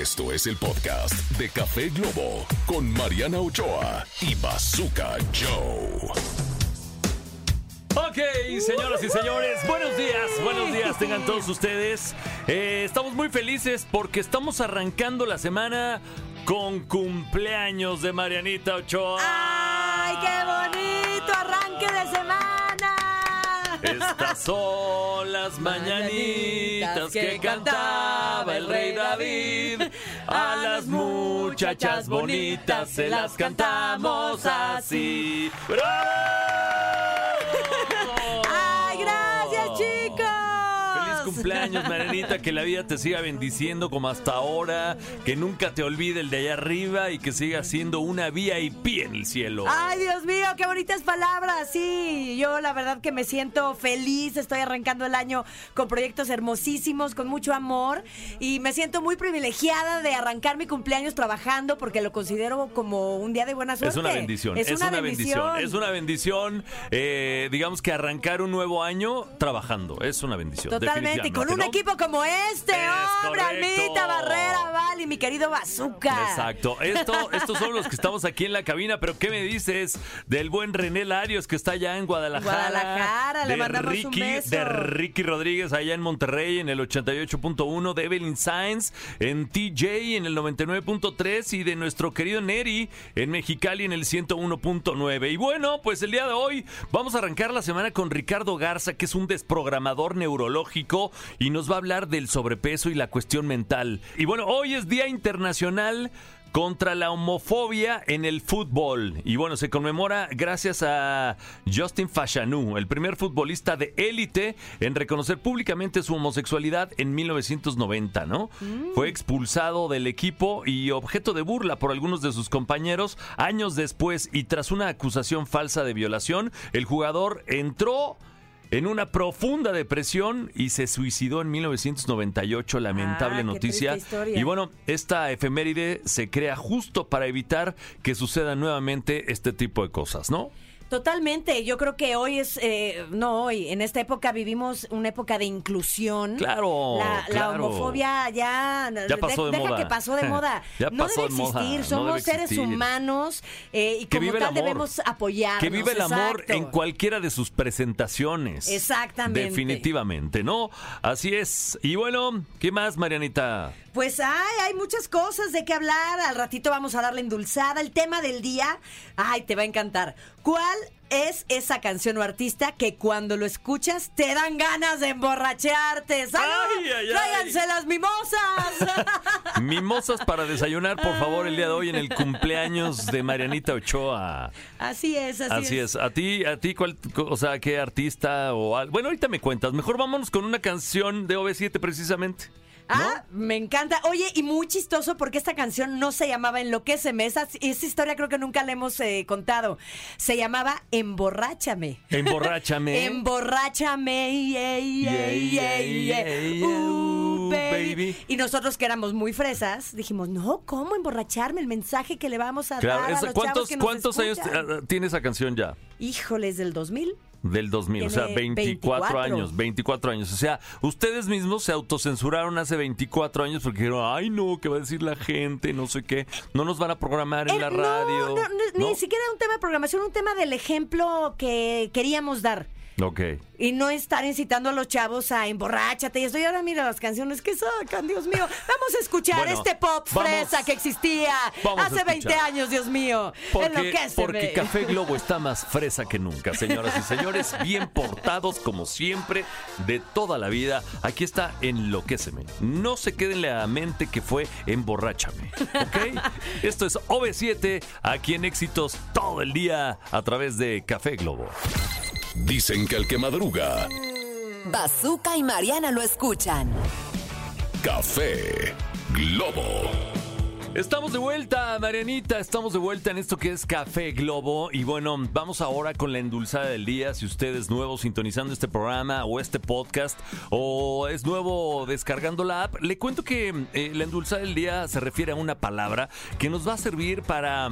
Esto es el podcast de Café Globo con Mariana Ochoa y Bazooka Joe. Ok, señoras y señores, buenos días, buenos días tengan todos ustedes. Eh, estamos muy felices porque estamos arrancando la semana con cumpleaños de Marianita Ochoa. ¡Ay, qué Estas son las mañanitas que cantaba el rey David. A las muchachas bonitas se las cantamos así. ¡Bravo! Cumpleaños, Marianita, que la vida te siga bendiciendo como hasta ahora, que nunca te olvide el de allá arriba y que siga siendo una VIP en el cielo. Ay, Dios mío, qué bonitas palabras. Sí, yo la verdad que me siento feliz. Estoy arrancando el año con proyectos hermosísimos, con mucho amor. Y me siento muy privilegiada de arrancar mi cumpleaños trabajando porque lo considero como un día de buena suerte. Es una bendición, es, una, bendición. es una bendición, eh, digamos que arrancar un nuevo año trabajando, es una bendición. Totalmente, y con un ¿no? equipo como este, Es hombre, correcto. Almita Barrera, Val y mi querido Bazooka. Exacto. Esto, estos son los que estamos aquí en la cabina, pero ¿qué me dices del buen René Larios que está allá en Guadalajara? Guadalajara, le de mandamos Ricky, un beso. De Ricky Rodríguez allá en Monterrey en el 88.1, de Evelyn Sainz en TJ en el 99.3 y de nuestro querido Neri en Mexicali en el 101.9. Y bueno, pues el día de hoy vamos a arrancar la semana con Ricardo Garza, que es un desprogramador neurológico y nos va a hablar del sobrepeso y la cuestión mental. Y bueno, hoy es Día Internacional contra la homofobia en el fútbol. Y bueno, se conmemora gracias a Justin Fashanu, el primer futbolista de élite en reconocer públicamente su homosexualidad en 1990, ¿no? Fue expulsado del equipo y objeto de burla por algunos de sus compañeros. Años después y tras una acusación falsa de violación, el jugador entró en una profunda depresión y se suicidó en 1998. Lamentable Ah, noticia. Y bueno, esta efeméride se crea justo para evitar que sucedan nuevamente este tipo de cosas, ¿no? Totalmente, yo creo que hoy es, eh, no hoy, en esta época vivimos una época de inclusión. Claro, La, homofobia ya, Ya pasó de deja moda. que pasó de moda. Ya no pasó debe moda, existir, no somos debe seres existir. humanos eh, y Que como tal debemos apoyarnos. Que vive el amor exacto. en cualquiera de sus presentaciones. Exactamente. Definitivamente, ¿no? Así es. Y bueno, ¿qué más, Marianita? Pues ay, hay muchas cosas de qué hablar. Al ratito vamos a darle endulzada. El tema del día, ay, te va a encantar. ¿Cuál es esa canción o artista que cuando lo escuchas te dan ganas de emborracharte? ¡Salud! Ay, ay, ay. ¡Tráiganse las mimosas! Mimosas para desayunar, por favor, el día de hoy en el cumpleaños de Marianita Ochoa. así es, así, Así es. A ti, a ti, cuál, o sea, qué artista o al- Bueno, ahorita me cuentas. Mejor vámonos con una canción de OV7 precisamente. Ah, me encanta. Oye, y muy chistoso porque esta canción no se llamaba Enloquéceme. Esa, esa historia creo que nunca la hemos eh, contado. Se llamaba Emborráchame. Emborráchame. Emborráchame, yeah, yeah, Yeah, Uh, baby. baby. Y nosotros que éramos muy fresas, dijimos, no, ¿cómo emborracharme? El mensaje que le vamos a Claro, dar a esa- los chavos ¿cuántos, que nos cuántos años escuchan. eh, tiene esa canción ya? Híjoles, del 2000. Del 2000, o sea, Tiene 24, 24. años, 24 años. O sea, ustedes mismos se autocensuraron hace 24 años porque dijeron, ay no, ¿qué va a decir la gente? No sé qué. No nos van a programar en Eh, la no, radio. no, no, Ni siquiera un tema de programación, un tema del ejemplo que queríamos dar. Ok. Y no estar incitando a los chavos a emborráchate. Y esto, y ahora mira las canciones que sacan, Dios mío. Vamos a escuchar Bueno, este pop vamos- fresa que existía hace 20 escuchar. años, Dios mío. Porque, porque Café Globo está más fresa que nunca, señoras y señores, bien portados como siempre de toda la vida. Aquí está Enloquéceme. No se queden en la mente que fue Emborráchame, ¿ok? Esto es OV7, aquí en Éxitos todo el día a través de Café Globo. Dicen que el que madruga, Bazooka y Mariana lo escuchan. Café Globo. Estamos de vuelta, Marianita, estamos de vuelta en esto que es Café Globo y bueno, vamos ahora con la endulzada del día. Si usted es nuevo sintonizando este programa o este podcast o es nuevo descargando la app, le cuento que eh, la endulzada del día se refiere a una palabra que nos va a servir para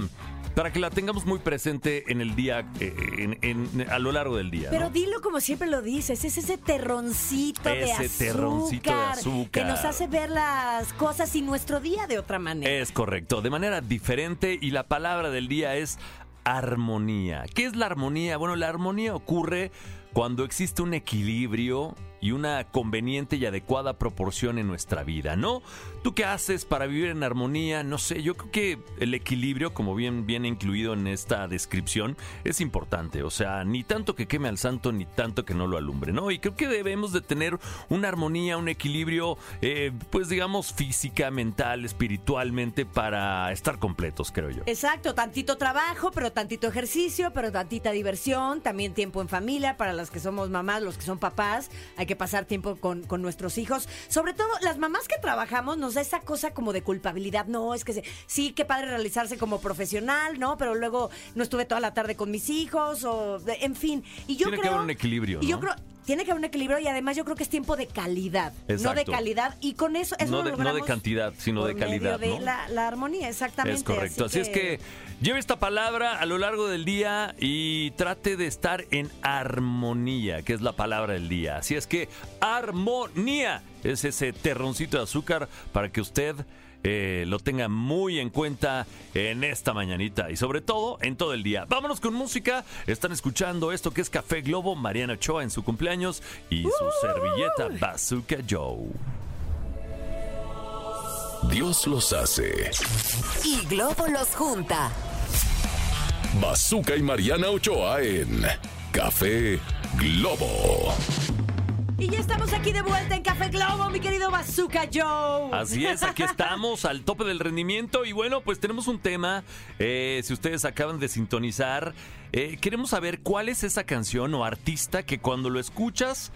para que la tengamos muy presente en el día, eh, en- en- a lo largo del día. ¿no? Pero dilo como siempre lo dices, es ese terroncito de Ese azúcar. terroncito de azúcar. Que nos hace ver las cosas y nuestro día de otra manera. Es correcto, de manera diferente y la palabra del día es armonía. ¿Qué es la armonía? Bueno, la armonía ocurre cuando existe un equilibrio y una conveniente y adecuada proporción en nuestra vida, ¿no? ¿Tú qué haces para vivir en armonía? No sé, yo creo que el equilibrio, como bien viene incluido en esta descripción, es importante. O sea, ni tanto que queme al santo, ni tanto que no lo alumbre, ¿no? Y creo que debemos de tener una armonía, un equilibrio, eh, pues digamos, física, mental, espiritualmente, para estar completos, creo yo. Exacto, tantito trabajo, pero tantito ejercicio, pero tantita diversión, también tiempo en familia para las que somos mamás, los que son papás, hay que pasar tiempo con, con nuestros hijos. Sobre todo las mamás que trabajamos nos da esa cosa como de culpabilidad, no, es que se- sí, qué padre realizarse como profesional, ¿no? Pero luego no estuve toda la tarde con mis hijos, o en fin. Y yo Tiene que haber un equilibrio, Y yo creo, tiene que haber un equilibrio y además yo creo que es tiempo de calidad, no de Exacto. calidad. Y con eso, eso No lo de- no de cantidad, sino por de calidad, medio de ¿no? la, la armonía, exactamente. Es correcto. Así, es que lleve esta palabra a lo largo del día y trate de estar en armonía, que es la palabra del día. Así es que armonía es ese terroncito de azúcar para que usted eh, lo tenga muy en cuenta en esta mañanita y sobre todo en todo el día. Vámonos con música. Están escuchando esto que es Café Globo, Mariana Ochoa en su cumpleaños y su servilleta Bazooka Joe. Dios los hace. Y Globo los junta. Bazooka y Mariana Ochoa en Café Globo. Y ya estamos aquí de vuelta en Café Globo, mi querido Bazooka Joe. Así es, aquí estamos al tope del rendimiento y bueno, pues tenemos un tema, eh, si ustedes acaban de sintonizar, eh, queremos saber cuál es esa canción o artista que cuando lo escuchas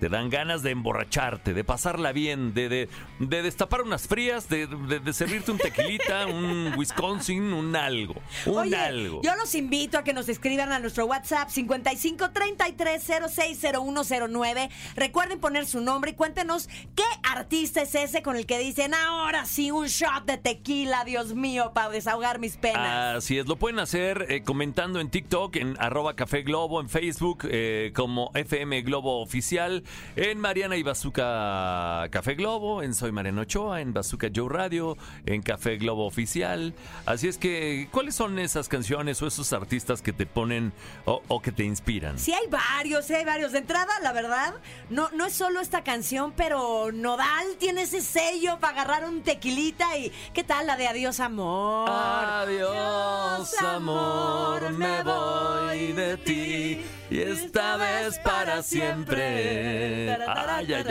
te dan ganas de emborracharte, de pasarla bien, de, de, de destapar unas frías, de, de- de servirte un tequilita, un Wisconsin, un algo, un Oye, algo. yo los invito a que nos escriban a nuestro WhatsApp 55 33 06 0109. Recuerden poner su nombre y cuéntenos qué artista es ese con el que dicen ahora sí un shot de tequila, Dios mío, para desahogar mis penas. Así es, lo pueden hacer eh, comentando en TikTok, en arroba Café Globo, en Facebook eh, como FM Globo Oficial, en Mariana y Bazooka Café Globo, en Soy Mariano Ochoa, en Bazooka Joe Radio, en Café Globo Oficial. Así es que, ¿cuáles son esas canciones o esos artistas que te ponen o, o que te inspiran? Sí hay varios, sí hay varios. De entrada, la verdad, no, no es solo esta canción, pero Nodal tiene ese sello para agarrar un tequilita y ¿qué tal la de Adiós Amor? Adiós, amor, me voy de ti y esta vez para siempre. Ay, ay,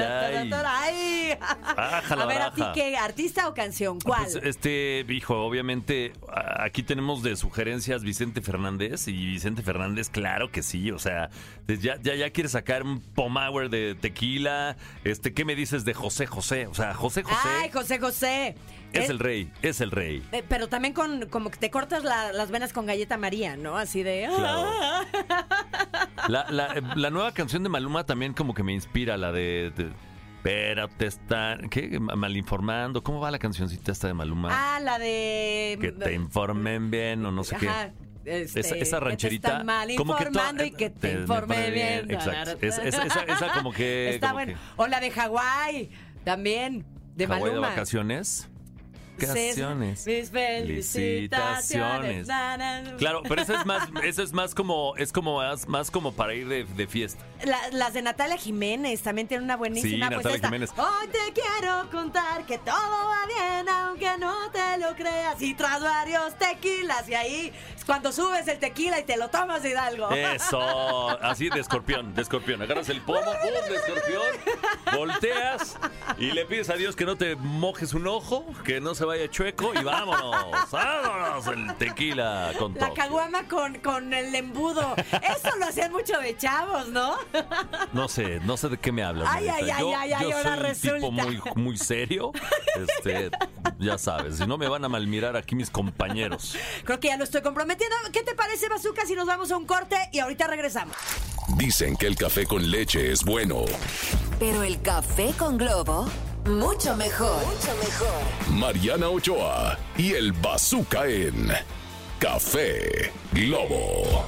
ay. A ver, ¿a ti qué? ¿Artista o canción? ¿Cuál? Pues, este, hijo, obviamente, aquí tenemos de sugerencias Vicente Fernández y Vicente Fernández, claro que sí, o sea, pues ya, ya, ya quiere sacar un Pomauer de tequila, este, ¿qué me dices de José José? O sea, José José Ay, José José. Es Eh, el rey, es el rey. eh, pero también con como que te cortas la- las venas con galleta María, ¿no? Así de. Claro. La, la- eh, la nueva canción de Maluma también como que me inspira, la de... de- pero te están, ¿qué? Malinformando. ¿Cómo va la cancioncita esta de Maluma? Ah, la de. que te informen bien o no sé qué. Este, esa, esa que rancherita. te están mal como que informando y que te, me informe bien. Exacto. Es- es- esa, esa como que. Está como bueno. que- O la de Hawái, también, de Hawái de Maluma. vacaciones. Canciones. Mis felicitaciones. Felicitaciones. Claro, pero eso es más, eso es más como, es como más, más como para ir de, de fiesta. La- las de Natalia Jiménez también tienen una buenísima. Sí, pues Natalia esta, Jiménez. Hoy te quiero contar que todo va bien, aunque no te lo creas. Y tras varios tequilas, y ahí es Cuando subes el tequila y te lo tomas, Hidalgo. Eso, así de escorpión, de escorpión. Agarras el pomo, pum, de escorpión, volteas y le pides a Dios que no te mojes un ojo, que no se vaya chueco y vámonos, vámonos el tequila con todo. La caguama con, con el embudo. Eso lo hacían mucho de chavos, ¿no? No sé, no sé de qué me hablas. Ay, Marita. ay, yo ay, ay, yo ay, ahora soy un tipo resulta. muy, muy serio. Este, ya sabes, si no me van a malmirar aquí mis compañeros. Creo que ya lo estoy comprometiendo. ¿Qué te parece, Bazooka, si nos vamos a un corte y ahorita regresamos? Dicen que el café con leche es bueno. Pero el café con globo, mucho mejor. Mucho mejor. Mariana Ochoa y el Bazooka en Café Globo.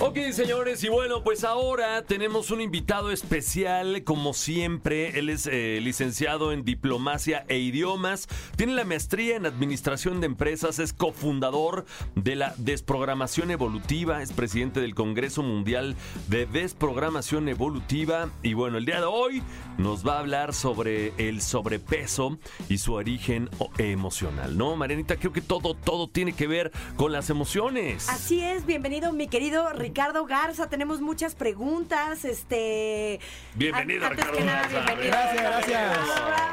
Ok, señores, y bueno, pues ahora tenemos un invitado especial, como siempre. Él es eh, licenciado en diplomacia e idiomas, tiene la maestría en administración de empresas, es cofundador de la desprogramación evolutiva, es presidente del Congreso Mundial de Desprogramación Evolutiva. Y bueno, el día de hoy nos va a hablar sobre el sobrepeso y su origen emocional, ¿no? Marianita, creo que todo, todo tiene que ver con las emociones. Así es, bienvenido mi querido Ricardo Garza. Tenemos muchas preguntas. Este. Bienvenido, antes Ricardo que nada, Garza. bienvenido. Gracias, gracias.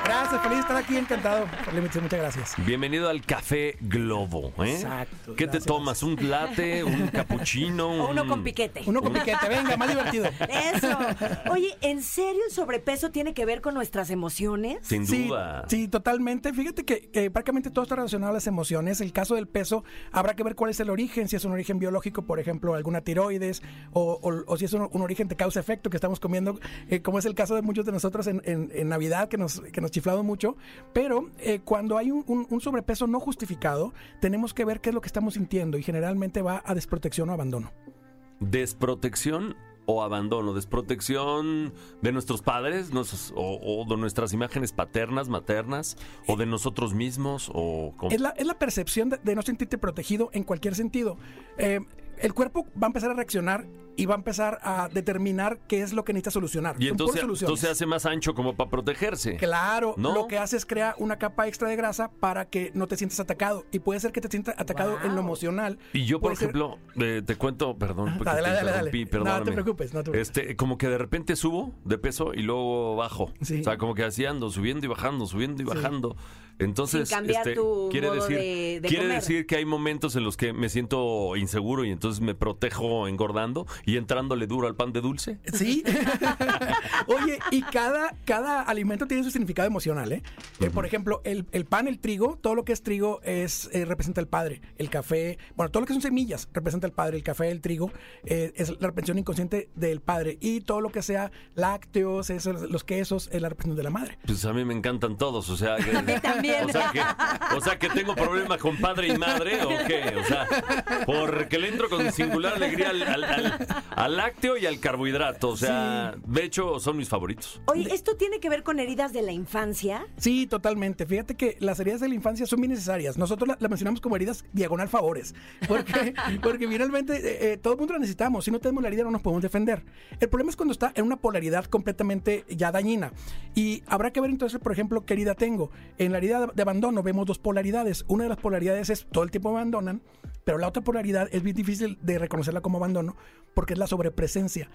Gracias, feliz de estar aquí, encantado muchas gracias. Bienvenido al Café Globo, ¿eh? Exacto, ¿Qué te tomas? ¿Un latte? ¿Un cappuccino? O uno un- con piquete. Uno con piquete, venga, más divertido. Eso. Oye, ¿en serio el sobrepeso tiene que ver con nuestras emociones? Sin Sí, duda. sí, totalmente. Fíjate que, que prácticamente todo está relacionado a las emociones. El caso del peso, habrá que ver cuál es el origen, si es un origen biológico, por ejemplo, alguna tiroides, o, o- o si es un, un origen de causa-efecto que estamos comiendo, eh, como es el caso de muchos de nosotros en, en- en Navidad, que nos, que nos chiflamos mucho. Pero eh, cuando hay un, un- un sobrepeso no justificado, tenemos que ver qué es lo que estamos sintiendo y generalmente va a desprotección o abandono. ¿Desprotección o abandono? ¿Desprotección de nuestros padres o, o de nuestras imágenes paternas, maternas? ¿O de nosotros mismos? ¿O cómo? Es la, es la percepción de, de no sentirte protegido en cualquier sentido. Eh, el cuerpo va a empezar a reaccionar y va a empezar a determinar qué es lo que necesita solucionar. y entonces, se hace más ancho como para protegerse. Claro, ¿No? lo que hace es crear una capa extra de grasa para que no te sientas atacado. Y puede ser que te sientas atacado en lo emocional. Y yo, por ser- ejemplo, eh, te cuento, perdón, porque Dale, te dale, dale, interrumpí, dale. No te perdóname. preocupes, no te preocupes. Este, como que de repente subo de peso y luego bajo. Sí. O sea, como que así ando, subiendo y bajando, subiendo y bajando. Entonces, Sin cambiar este, tu quiere modo decir, de- de quiere comer. decir que hay momentos en los que me siento inseguro y entonces me protejo engordando y entrándole duro al pan de dulce. Sí. Oye, y cada, cada alimento tiene su significado emocional, ¿eh? Eh, por ejemplo, el, el pan, el trigo, todo lo que es trigo es eh, representa el padre. El café, bueno, todo lo que son semillas representa el padre. El café, el trigo, eh, es la representación inconsciente del padre. Y todo lo que sea lácteos, eso, los quesos, es la representación de la madre. Pues a mí me encantan todos, o sea, que, también. O sea que, o sea que tengo problemas con padre y madre, ¿o qué? O sea, porque le entro con singular alegría al, al- al- al lácteo y al carbohidrato, o sea, de hecho son mis favoritos. Oye, ¿esto tiene que ver con heridas de la infancia? Sí, totalmente. Fíjate que las heridas de la infancia son bien necesarias. Nosotros las la mencionamos como heridas diagonal favores. Porque, porque finalmente eh, eh, todo el mundo las necesitamos. Si no tenemos la herida no nos podemos defender. El problema es cuando está en una polaridad completamente ya dañina. Y habrá que ver entonces, por ejemplo, qué herida tengo. En la herida de abandono vemos dos polaridades. Una de las polaridades es todo el tiempo abandonan, pero la otra polaridad es bien difícil de reconocerla como abandono porque es la sobrepresencia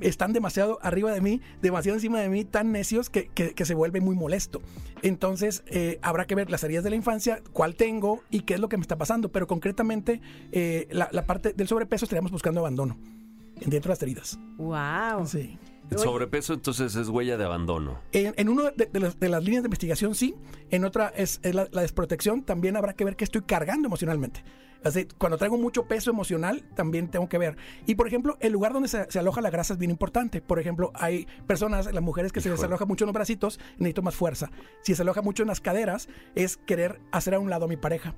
están demasiado arriba de mí, demasiado encima de mí, tan necios que, que- que se vuelve muy molesto. Entonces, eh, habrá que ver las heridas de la infancia, cuál tengo y qué es lo que me está pasando. Pero concretamente, eh, la, la parte del sobrepeso estaríamos buscando abandono dentro de las heridas. ¡Wow! Sí. El sobrepeso entonces es huella de abandono. En, en uno de, de las, de las líneas de investigación, sí. En otra es, es la, la desprotección. También habrá que ver qué estoy cargando emocionalmente. Así, cuando traigo mucho peso emocional, también tengo que ver. Y por ejemplo, el lugar donde se, se aloja la grasa es bien importante. Por ejemplo, hay personas, las mujeres que se les Híjole. aloja mucho en los bracitos, necesito más fuerza. Si se aloja mucho en las caderas, es querer hacer a un lado a mi pareja.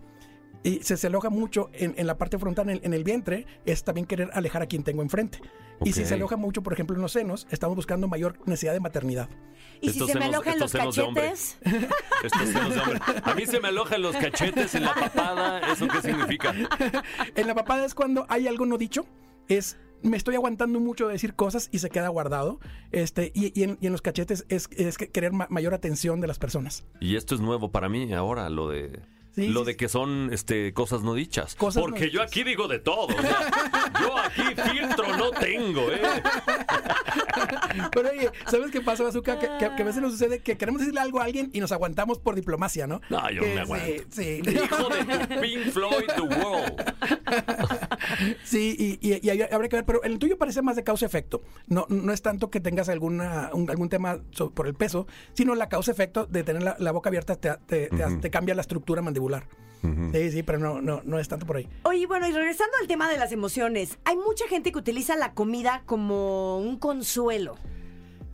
Y si se aloja mucho en, en la parte frontal, en, en el vientre, es también querer alejar a quien tengo enfrente. Y si se aloja mucho, por ejemplo, en los senos, estamos buscando mayor necesidad de maternidad. ¿Y si Estos se me senos- alojan los cachetes? Estos senos de hombre. A mí se me alojan los cachetes en la papada, ¿eso qué significa? En la papada es cuando hay algo no dicho, es me estoy aguantando mucho de decir cosas y se queda guardado. Este, y, y en, y en los cachetes es, es que querer ma- mayor atención de las personas. Y esto es nuevo para mí ahora, lo de Sí, lo sí, de que son este cosas no dichas. Cosas no Porque yo aquí digo de todo. yo aquí filtro no tengo, ¿eh? Pero oye, ¿sabes qué pasa, Bazooka? Que, que- que a veces nos sucede que queremos decirle algo a alguien y nos aguantamos por diplomacia, ¿no? No, yo Que me aguanto. Sí, sí. Hijo de tu Pink Floyd, The World. Sí, y, y- y habrá que ver, pero el tuyo parece más de causa-efecto. No, no es tanto que tengas alguna, un- algún tema por el peso, sino la causa-efecto de tener la, la boca abierta te, te- te hace- te cambia la estructura mandibular. Sí, sí, pero no, no, no es tanto por ahí. Oye, bueno, y regresando al tema de las emociones, hay mucha gente que utiliza la comida como un consuelo.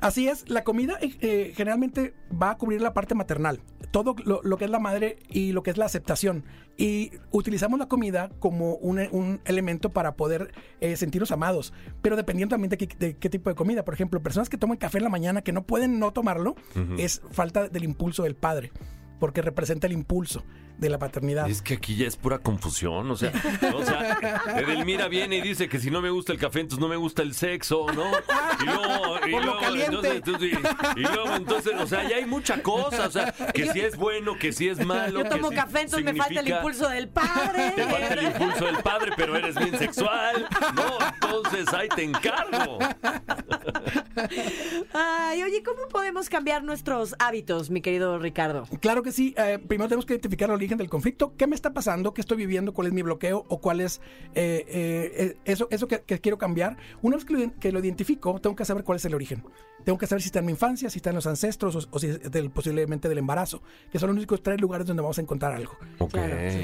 Así es, la comida eh, eh, generalmente va a cubrir la parte maternal, todo lo, lo que es la madre y lo que es la aceptación. Y utilizamos la comida como un, un elemento para poder eh, sentirnos amados, pero dependiendo también de qué, de qué tipo de comida. Por ejemplo, personas que toman café en la mañana que no pueden no tomarlo, es falta del impulso del padre, porque representa el impulso de la paternidad. Es que aquí ya es pura confusión, o sea, o sea, Edelmira viene y dice que si no me gusta el café, entonces no me gusta el sexo, ¿no? Y luego, y Por lo luego, caliente. entonces, entonces, y, y luego, entonces, o sea, ya hay mucha cosa, o sea, que si es bueno, que si es malo. Yo que tomo si café, entonces me falta el impulso del padre. Te falta el impulso del padre, pero eres bien sexual. No, entonces ahí te encargo. Ay, oye, ¿cómo podemos cambiar nuestros hábitos, mi querido Ricardo? Claro que sí. Eh, primero tenemos que identificar origen del conflicto. ¿Qué me está pasando? ¿Qué estoy viviendo? ¿Cuál es mi bloqueo? ¿O cuál es eh, eh, eh, eso, eso que, que quiero cambiar? Una vez que lo, que lo identifico, tengo que saber cuál es el origen. Tengo que saber si está en mi infancia, si está en los ancestros o, o si es del, posiblemente del embarazo, que son los únicos tres lugares donde vamos a encontrar algo. Ok.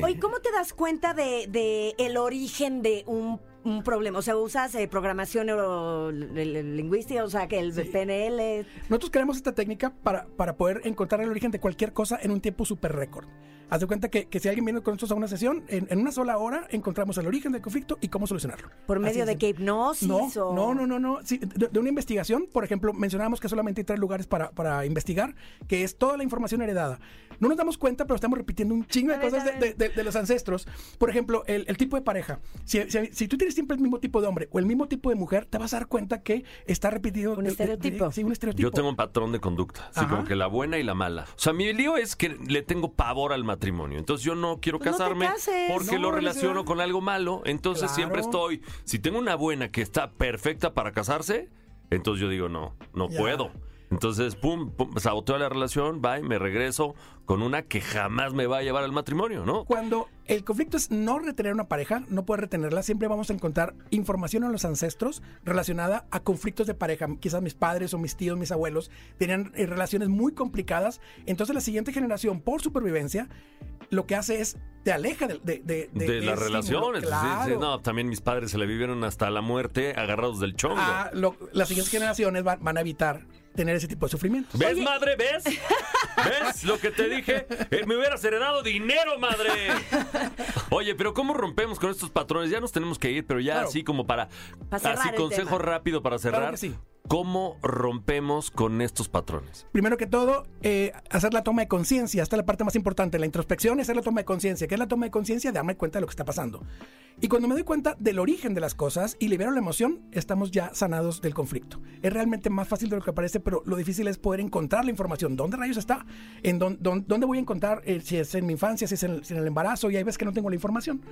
Oye, ¿cómo te das cuenta de, de el origen de un, un problema? O sea, ¿usas eh, programación neurolingüística? O sea, que el PNL... Nosotros creamos esta técnica para, para poder encontrar el origen de cualquier cosa en un tiempo súper récord. Haz de cuenta que, que si alguien viene con nosotros a una sesión, en, en una sola hora encontramos el origen del conflicto y cómo solucionarlo. ¿Por Así medio de simple. qué hipnosis? No, o... no, no, no, no. Sí, de, de una investigación, por ejemplo, mencionábamos que solamente hay tres lugares para, para investigar, que es toda la información heredada. No nos damos cuenta, pero estamos repitiendo un chingo de cosas de, de- de- de los ancestros. Por ejemplo, el, el tipo de pareja. Si, si- si tú tienes siempre el mismo tipo de hombre o el mismo tipo de mujer, te vas a dar cuenta que está repetido. Un de- de- estereotipo. de- sí, un estereotipo. Yo tengo un patrón de conducta, así como que la buena y la mala. O sea, mi lío es que le tengo pavor al matrimonio. Entonces yo no quiero Pues no casarme cases. porque No, lo no relaciono con algo malo. Entonces siempre estoy, si tengo una buena que está perfecta para casarse, entonces yo digo, no, no Ya. puedo. Entonces, pum, pum, saboteo la relación, bye, me regreso con una que jamás me va a llevar al matrimonio, ¿no? Cuando el conflicto es no retener una pareja, no poder retenerla, siempre vamos a encontrar información en los ancestros relacionada a conflictos de pareja. Quizás mis padres o mis tíos, mis abuelos tenían eh, relaciones muy complicadas. Entonces la siguiente generación, por supervivencia, lo que hace es te aleja de, de, de- de- las relaciones. estímulo. sí, sí, Claro. no, también mis padres se le vivieron hasta la muerte agarrados del chongo. Ah, lo- las siguientes generaciones van, van a evitar tener ese tipo de sufrimiento. ¿Ves, madre? ¿Ves? ¿Ves lo que te dije? Eh, me hubieras heredado dinero, madre. Oye, pero ¿cómo rompemos con estos patrones? Ya nos tenemos que ir, pero ya Claro. así como para... Para cerrar así el consejo tema. rápido para cerrar. Claro que sí. ¿Cómo rompemos con estos patrones? Primero que todo, eh, hacer la toma de conciencia. Esta es la parte más importante. La introspección es hacer la toma de conciencia. ¿Qué es la toma de conciencia? Darme cuenta de lo que está pasando. Y cuando me doy cuenta del origen de las cosas y libero la emoción, estamos ya sanados del conflicto. Es realmente más fácil de lo que parece, pero lo difícil es poder encontrar la información. ¿Dónde rayos está? ¿En dónde, voy a encontrar eh, si es en mi infancia, si es en el embarazo? Y hay veces que no tengo la información.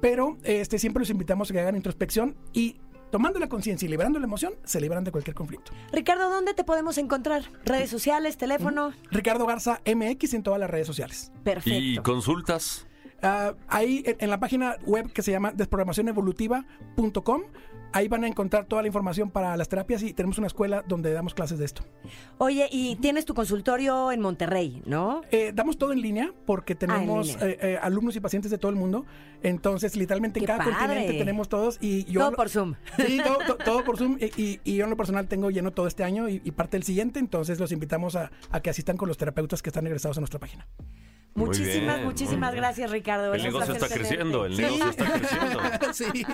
Pero este, siempre los invitamos a que hagan introspección y tomando la conciencia y liberando la emoción, se liberan de cualquier conflicto. Ricardo, ¿dónde te podemos encontrar? ¿Redes sociales, teléfono? Ricardo Garza MX en todas las redes sociales. Perfecto. ¿Y consultas? Ah, ahí en, en la página web que se llama desprogramacionevolutiva.com, ahí van a encontrar toda la información para las terapias y tenemos una escuela donde damos clases de esto. Oye, y tienes tu consultorio en Monterrey, ¿no? Eh, damos todo en línea porque tenemos línea. eh, eh, alumnos y pacientes de todo el mundo. Entonces, literalmente en ¡Qué cada padre! continente tenemos todos y yo... Todo por Zoom. Sí, todo, to- todo por Zoom. Y, y- y yo en lo personal tengo lleno todo este año y, y parte del siguiente. Entonces, los invitamos a, a que asistan con los terapeutas que están egresados a nuestra página. Muy Muchísimas, bien, muchísimas gracias, Ricardo. El Es negocio está creciendo, el negocio está creciendo. sí.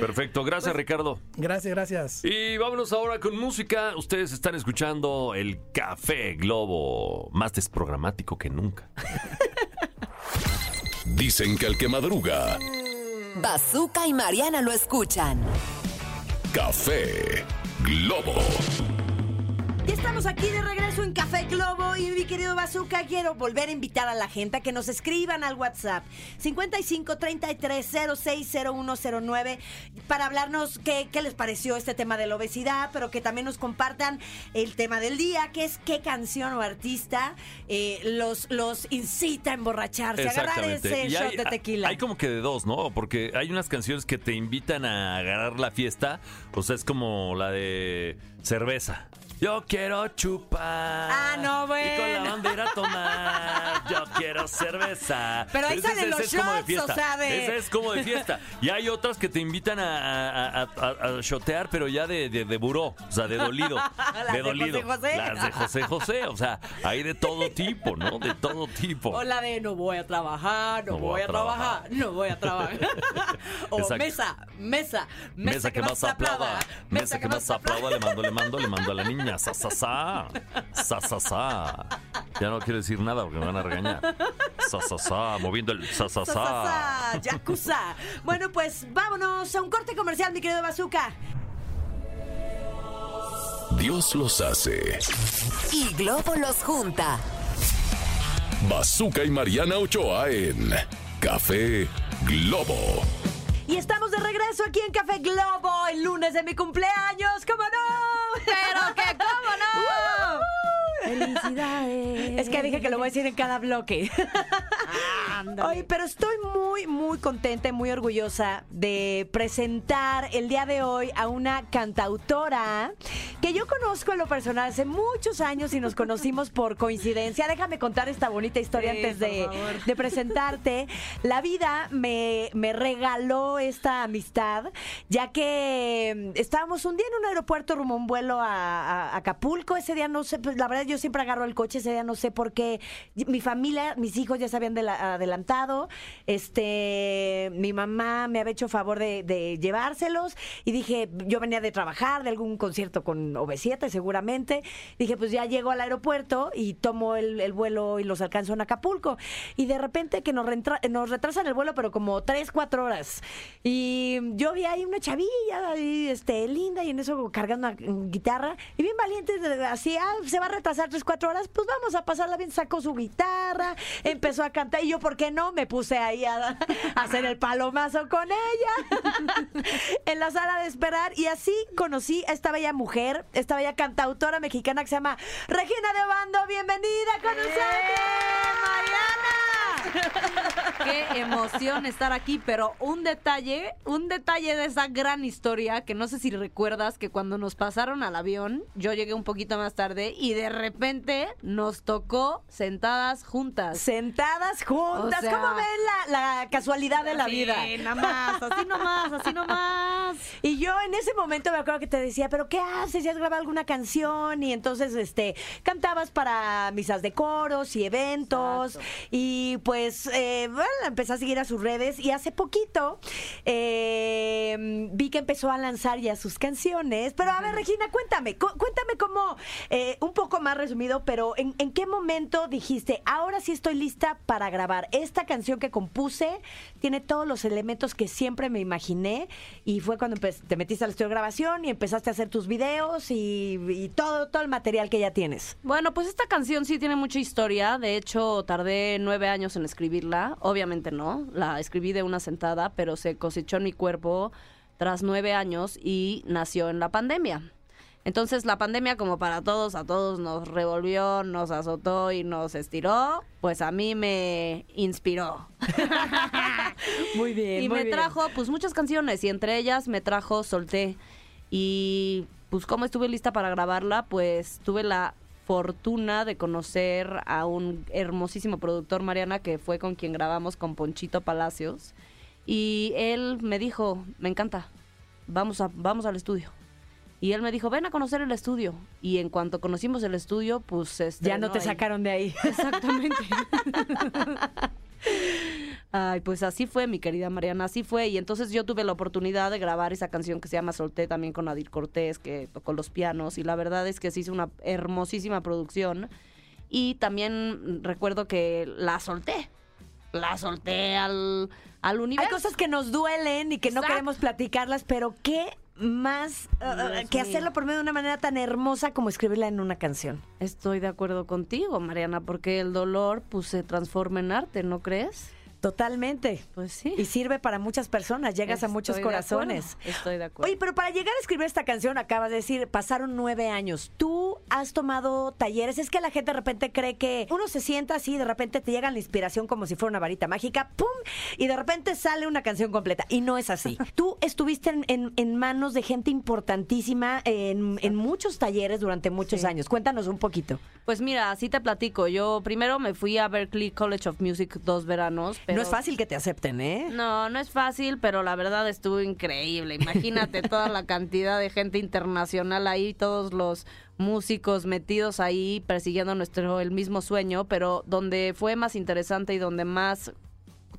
Perfecto, gracias Ricardo. Gracias, gracias. Y vámonos ahora con música. Ustedes están escuchando el Café Globo, más desprogramático que nunca. Dicen que el que madruga, Bazooka y Mariana lo escuchan. Café Globo. Ya estamos aquí de regreso en Café Globo y mi querido Bazooka, quiero volver a invitar a la gente a que nos escriban al WhatsApp 55 33 06 0109 para hablarnos qué, qué les pareció este tema de la obesidad, pero que también nos compartan el tema del día, que es qué canción o artista eh, los, los incita a emborracharse, a agarrar ese Y shot hay, de tequila. hay como que de dos, ¿no? Porque hay unas canciones que te invitan a agarrar la fiesta. O sea, es como la de cerveza. Yo quiero chupar. Ah, no, Y con bueno. la bandera tomar. Yo quiero cerveza. Pero ahí Ese- salen ese los es como de shots, fiesta. o sea, de- Ese es como de fiesta. Y hay otras que te invitan a, a, a- a- a shotear, pero ya de, de, de buró. O sea, de dolido. Las de de dolido. José José. Las de José José. O sea, hay de todo tipo, ¿no? De todo tipo. O la de no voy a trabajar, no, voy, a trabajar, no voy a trabajar. o Exacto. mesa, mesa, mesa, Mesa que más aplauda, mesa que más aplauda, le mando, le mando, le mando a la niña, sa, sa, sa, sa, sa, sa. Ya no quiero decir nada porque me van a regañar. Sa, sa, sa, moviendo el sa, sa, Sa, sa, sa. sa, yakuza. Bueno, pues vámonos a un corte comercial, mi querido Bazooka. Dios los hace. Y Globo los junta. Bazooka y Mariana Ochoa en Café Globo. Y estamos de regreso aquí en Café Globo, el lunes de mi cumpleaños, ¿cómo no? Pero que cómo no. Felicidades. Es que dije que lo voy a decir en cada bloque. Oye, pero estoy muy, muy contenta y muy orgullosa de presentar el día de hoy a una cantautora que yo conozco en lo personal hace muchos años y nos conocimos por coincidencia. Déjame contar esta bonita historia Sí, antes de, presentarte. La vida me, me regaló esta amistad, ya que mm, estábamos un día en un aeropuerto rumbo a un vuelo a, a- a Acapulco. Ese día no sé, pues la verdad yo siempre agarro el coche, ese día no sé por qué. Mi familia, mis hijos ya se habían de- adelantado. Este, mi mamá me había hecho favor de, de llevárselos y dije, yo venía de trabajar, de algún concierto con OV7 seguramente. Dije, pues ya llego al aeropuerto y tomo el, el vuelo y los alcanzo en Acapulco. Y de repente que nos, nos retrasan el vuelo, pero como tres, cuatro horas. Y yo vi ahí una chavilla, ahí, este, linda, y en eso cargando una guitarra. Y bien valiente, así, ah, se va a retrasar tres, cuatro horas, pues vamos a pasarla bien. Sacó su guitarra, empezó a cantar. Y yo, ¿por qué no? Me puse ahí a, hacer el palomazo con ella en la sala de esperar. Y así conocí a esta bella mujer, esta bella cantautora mexicana que se llama Regina de Bando. Bienvenida con nosotros. Qué emoción estar aquí, pero un detalle, un detalle de esa gran historia que no sé si recuerdas que cuando nos pasaron al avión, yo llegué un poquito más tarde y de repente nos tocó sentadas juntas. Sentadas juntas. O sea, ¿Cómo ven la, la casualidad de la Sí, vida? nada más, así nomás, así nomás. Y yo en ese momento me acuerdo que te decía, pero ¿qué haces? ¿Ya has grabado alguna canción? Y entonces este cantabas para misas de coros y eventos. Y pues, eh, bueno, empecé a seguir a sus redes. Y hace poquito eh, vi que empezó a lanzar ya sus canciones. Pero a ver, Regina, cuéntame, cu- cuéntame cómo, eh, un poco más resumido, pero ¿en, en qué momento dijiste, ahora sí estoy lista para grabar? Esta canción que compuse tiene todos los elementos que siempre me imaginé. Y fue cuando te metiste al estudio de grabación y empezaste a hacer tus videos y, y todo, todo el material que ya tienes. Bueno, pues esta canción sí tiene mucha historia. De hecho, tardé nueve años en escribirla. Obviamente no, la escribí de una sentada, pero se cosechó en mi cuerpo tras nueve años y nació en la pandemia. Entonces la pandemia, como para todos, a todos nos revolvió, nos azotó y nos estiró, pues a mí me inspiró. Muy bien. y me trajo pues muchas canciones y entre ellas me trajo Solté. Y pues como estuve lista para grabarla, pues tuve la fortuna de conocer a un hermosísimo productor, Mariana, que fue con quien grabamos con Ponchito Palacios. Y él me dijo, me encanta, vamos, a, vamos al estudio. Y él me dijo, ven a conocer el estudio. Y en cuanto conocimos el estudio, pues... se Ya no te ahí. sacaron de ahí. Exactamente. Ay, pues así fue, mi querida Mariana, así fue. Y entonces yo tuve la oportunidad de grabar esa canción que se llama Solté también con Adir Cortés, que tocó los pianos. Y la verdad es que se hizo una hermosísima producción. Y también recuerdo que la solté. La solté al, al Hay universo. cosas que nos duelen y que no queremos platicarlas, pero qué más uh, Dios que mío. hacerlo por medio de una manera tan hermosa como escribirla en una canción. Estoy de acuerdo contigo, Mariana, porque el dolor pues se transforma en arte, ¿no crees? Totalmente. Pues sí. Y sirve para muchas personas, llegas a muchos de corazones. Estoy de acuerdo. Oye, pero para llegar a escribir esta canción, acabas de decir, pasaron nueve años. ¿Tú has tomado talleres? Es que la gente de repente cree que uno se sienta así, de repente te llega la inspiración como si fuera una varita mágica, ¡pum! Y de repente sale una canción completa. Y no es así. Tú estuviste en, en- en manos de gente importantísima en, en muchos talleres durante muchos Sí. años. Cuéntanos un poquito. Pues mira, así te platico. Yo primero me fui a Berklee College of Music dos veranos. Pero... No es fácil que te acepten, ¿eh? No, no es fácil, pero la verdad estuvo increíble. Imagínate toda la cantidad de gente internacional ahí, todos los músicos metidos ahí persiguiendo nuestro el mismo sueño, pero donde fue más interesante y donde más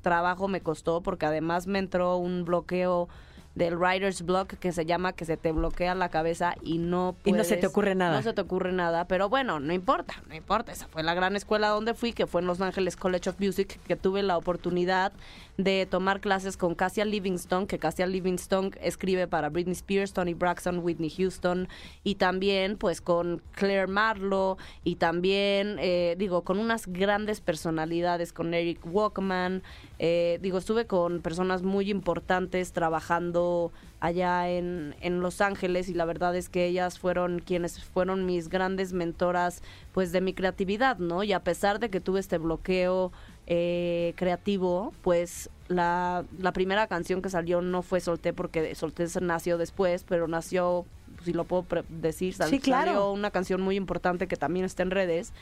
trabajo me costó, porque además me entró un bloqueo del writer's block que se llama que se te bloquea la cabeza y no Y no puedes, se te ocurre nada. No se te ocurre nada, pero bueno, no importa, no importa. Esa fue la gran escuela donde fui, que fue en Los Ángeles College of Music, que tuve la oportunidad de tomar clases con Cassia Livingston, que Cassia Livingston escribe para Britney Spears, Tony Braxton, Whitney Houston, y también pues con Claire Marlowe, y también, eh, digo, con unas grandes personalidades, con Eric Walkman, eh, digo, estuve con personas muy importantes trabajando allá en, en Los Ángeles y la verdad es que ellas fueron quienes fueron mis grandes mentoras pues de mi creatividad, ¿no? Y a pesar de que tuve este bloqueo eh, creativo, pues la, la primera canción que salió no fue Solté porque Solté se nació después, pero nació, si lo puedo decir, sal- Sí, claro. salió una canción muy importante que también está en redes,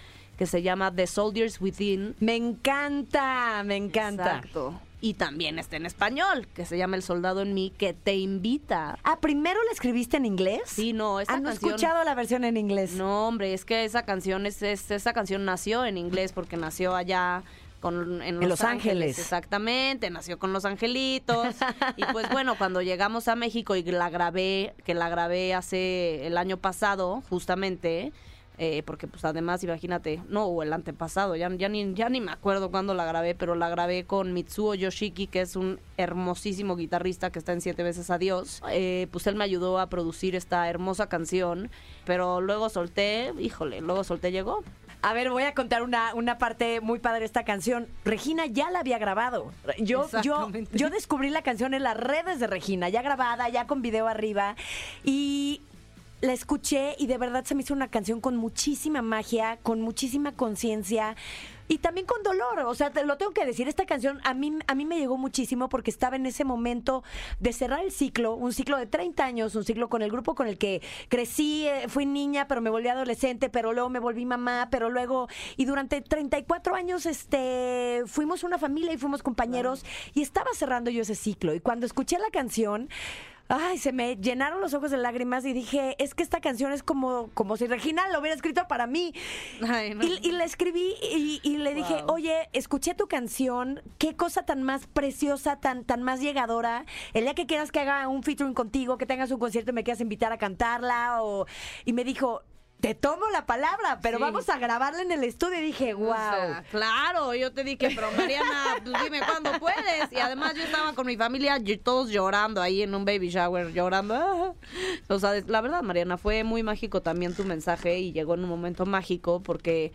que se llama The Soldiers Within, Me encanta, me encanta. Exacto. Y también está en español, que se llama El Soldado en mí, que te invita. Ah, ¿primero la escribiste en inglés? Sí, no, Ah, no he canción... escuchado la versión en inglés. No, hombre, es que esa canción es, es- esa canción nació en inglés porque nació allá con, en, Los Ángeles. Exactamente, nació con Los Angelitos. y pues bueno, cuando llegamos a México y la grabé, que la grabé hace el año pasado, justamente, eh, porque pues además, imagínate, no, o el antepasado, ya, ya, ni, ya ni me acuerdo cuándo la grabé, pero la grabé con Mitsuo Yoshiki, que es un hermosísimo guitarrista que está en Siete veces Adiós. Eh, pues él me ayudó a producir esta hermosa canción, pero luego solté, híjole, luego solté llegó. A ver, voy a contar una, una parte muy padre de esta canción. Regina ya la había grabado. Yo, yo, yo descubrí la canción en las redes de Regina, ya grabada, ya con video arriba. Y la escuché y de verdad se me hizo una canción con muchísima magia, con muchísima conciencia. Y también con dolor, o sea, te lo tengo que decir, esta canción a mí, a mí me llegó muchísimo porque estaba en ese momento de cerrar el ciclo, un ciclo de 30 años, un ciclo con el grupo con el que crecí, eh, fui niña, pero me volví adolescente, pero luego me volví mamá, pero luego, y durante 34 años, este, fuimos una familia y fuimos compañeros, y estaba cerrando yo ese ciclo. Y cuando escuché la canción, Ay, se me llenaron los ojos de lágrimas y dije, es que esta canción es como, como si Regina lo hubiera escrito para mí. Ay, no. Y, y le escribí y, y le dije, oye, escuché tu canción, qué cosa tan más preciosa, tan, tan más llegadora. El día que quieras que haga un featuring contigo, que tengas un concierto y me quieras invitar a cantarla. O... Y me dijo, te tomo la palabra, pero Sí. vamos a grabarla en el estudio. Y dije, wow. O sea, claro, yo te dije, pero Mariana, pues dime cuándo puedes. Y además yo estaba con mi familia, todos llorando ahí en un baby shower, llorando. Ah. O sea, la verdad, Mariana, fue muy mágico también tu mensaje y llegó en un momento mágico porque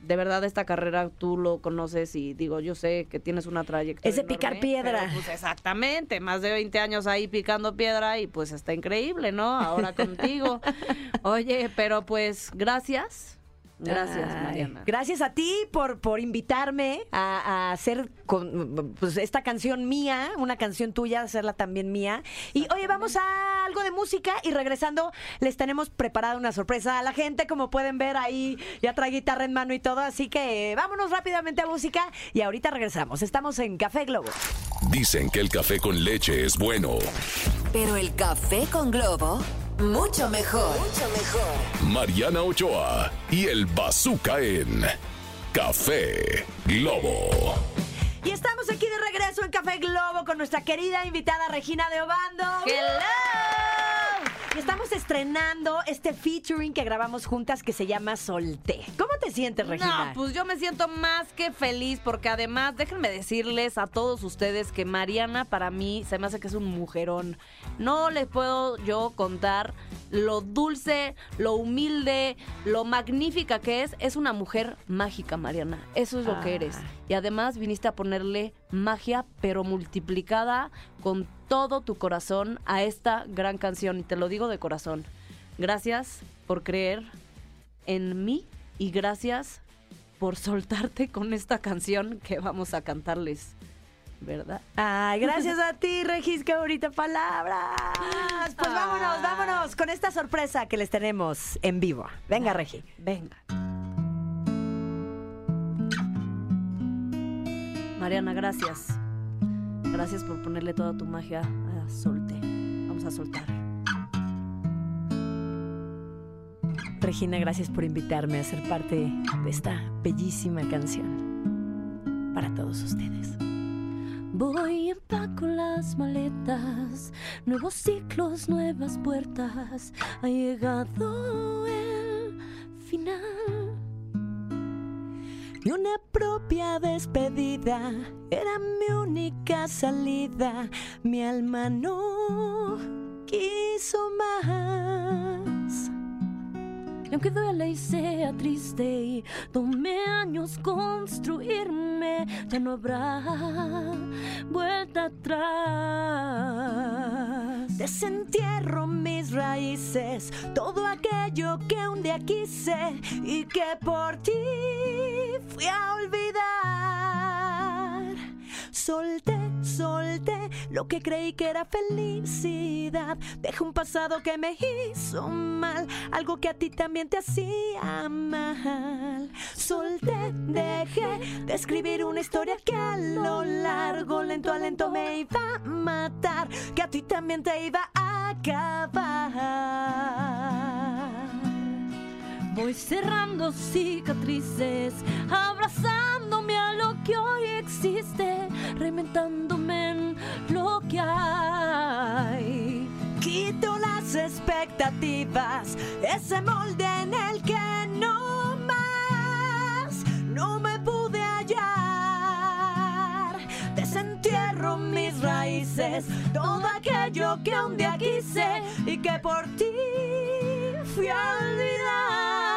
de verdad esta carrera tú lo conoces y digo, yo sé que tienes una trayectoria. Es de picar piedra. pero, pues exactamente, más de 20 años ahí picando piedra y pues está increíble, ¿no? Ahora contigo. Oye, pero pues gracias. Gracias, Ay, Mariana. Gracias a ti por, por invitarme a, a hacer con, pues, esta canción mía, una canción tuya, hacerla también mía. Y oye, vamos a algo de música y regresando les tenemos preparada una sorpresa a la gente, como pueden ver ahí, ya trae guitarra en mano y todo, así que vámonos rápidamente a música y ahorita regresamos. Estamos en Café Globo. Dicen que el café con leche es bueno. Pero el café con globo, mucho mejor. Mucho mejor. Mariana Ochoa y el Bazooka en Café Globo. Y estamos aquí de regreso en Café Globo con nuestra querida invitada Regina de Obando. ¡Hello! Estamos estrenando este featuring que grabamos juntas que se llama Solté. ¿Cómo te sientes, Regina? No, pues yo me siento más que feliz porque además, déjenme decirles a todos ustedes que Mariana para mí se me hace que es un mujerón. No les puedo yo contar lo dulce, lo humilde, lo magnífica que es. Es una mujer mágica, Mariana. Eso es lo que eres. Y además viniste a ponerle magia, pero multiplicada con todo tu corazón a esta gran canción. Y te lo digo de corazón. Gracias por creer en mí y gracias por soltarte con esta canción que vamos a cantarles. ¿Verdad? Ay, gracias a ti, Regis, qué bonita palabras. Pues vámonos, vámonos con esta sorpresa que les tenemos en vivo. Venga, Regi. Venga. Mariana, gracias. Gracias por ponerle toda tu magia a Solte. Vamos a soltar. Regina, gracias por invitarme a ser parte de esta bellísima canción para todos ustedes. Voy empaco las maletas, nuevos ciclos, nuevas puertas. Ha llegado el final. Y una propia despedida era mi única salida. Mi alma no quiso más. Y aunque duela y sea triste y tome años construirme, ya no habrá vuelta atrás. Desentierro mis raíces, todo aquello que un día quise y que por ti fui a olvidar. Solté, solté lo que creí que era felicidad. Dejé un pasado que me hizo mal, algo que a ti también te hacía mal. Solté, dejé de escribir una historia que a lo largo, lento a lento me iba a matar, que a ti también te iba a acabar. Voy cerrando cicatrices, abrazándome a lo que hoy existe, reinventándome en lo que hay. Quito las expectativas, ese molde en el que no más no me pude hallar. Desentierro mis raíces, todo aquello que un día quise y que por ti fui a olvidar.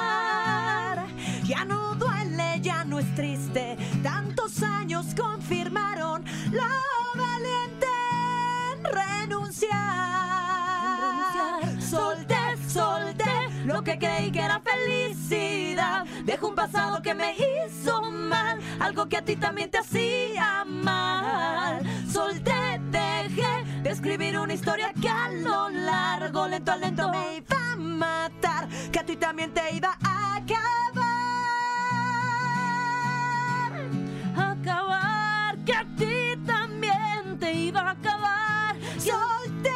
Triste, tantos años confirmaron lo valiente en renunciar. Solté, solté lo que creí que era felicidad. Dejo un pasado que me hizo mal, algo que a ti también te hacía mal. Solté, dejé de escribir una historia que a lo largo, lento a lento me iba a matar, que a ti también te iba a acabar. Acabar, que a ti también te iba a acabar. Solté,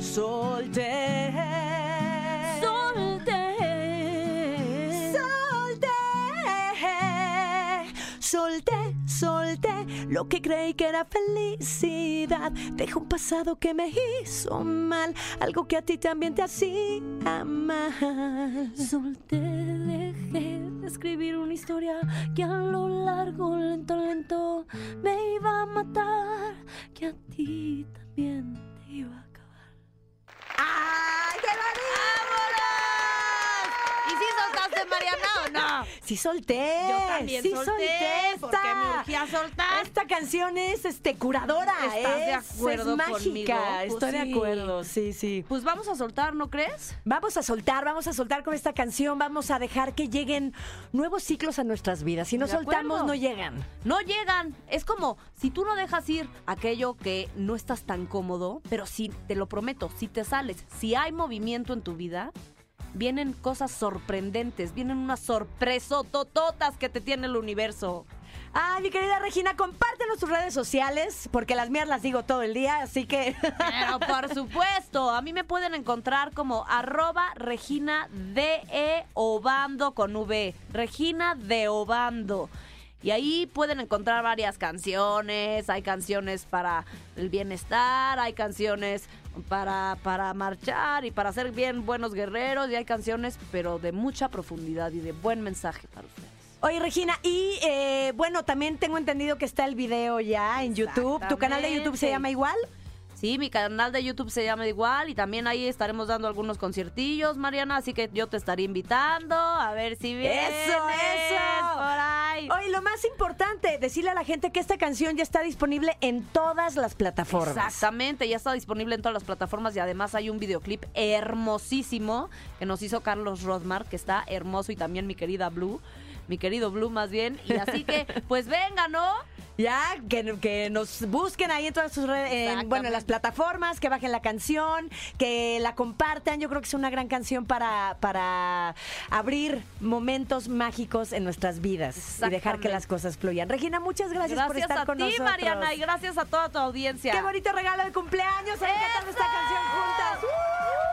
Solté, solté, solté. solté, solté, solté lo que creí que era felicidad. Dejé un pasado que me hizo mal, algo que a ti también te hacía mal. Solté, dejé de escribir una historia que a lo largo, lento, lento, me iba a matar, que a ti también te iba a acabar. ¡Ay, qué ¿Y si soltaste, Mariana, o no? Sí solté. Yo también sí solté, solté porque esta. me urgía soltar. Esta canción es este curadora, ¿Estás de es- acuerdo es mágica. conmigo? Pues Estoy de sí. acuerdo, sí, sí. Pues vamos a soltar, ¿no crees? Vamos a soltar, vamos a soltar con esta canción, vamos a dejar que lleguen nuevos ciclos a nuestras vidas. Si no De soltamos, acuerdo. no llegan. No llegan. Es como si tú no dejas ir aquello que no estás tan cómodo, pero si, te lo prometo, si te sales, si hay movimiento en tu vida, vienen cosas sorprendentes, vienen unas sorpresotototas que te tiene el universo. Ay, mi querida Regina, compártenos tus redes sociales, porque las mías las digo todo el día, así que... Pero por supuesto, a mí me pueden encontrar como arroba Regina de Obando con V. Regina de Obando. Y ahí pueden encontrar varias canciones, hay canciones para el bienestar, hay canciones para, para marchar y para ser bien buenos guerreros, y hay canciones, pero de mucha profundidad y de buen mensaje para ustedes. Oye, Regina, y eh, bueno, también tengo entendido que está el video ya en YouTube. ¿Tu canal de YouTube se llama igual? Sí, mi canal de YouTube se llama igual y también ahí estaremos dando algunos conciertillos, Mariana, así que yo te estaré invitando a ver si vienes ¡Eso, eso! por ahí. Oye, lo más importante, decirle a la gente que esta canción ya está disponible en todas las plataformas. Exactamente, ya está disponible en todas las plataformas y además hay un videoclip hermosísimo que nos hizo Carlos Rodmar, que está hermoso y también mi querida Blue, mi querido Blue más bien. Y así que, pues venga, ¿no? Ya, que, que nos busquen ahí en todas sus redes, bueno, en las plataformas, que bajen la canción, que la compartan. Yo creo que es una gran canción para, para abrir momentos mágicos en nuestras vidas y dejar que las cosas fluyan. Regina, muchas gracias, por estar a con ti, nosotros. Mariana, y gracias a toda tu audiencia. Qué bonito regalo de cumpleaños, cantando esta canción juntas.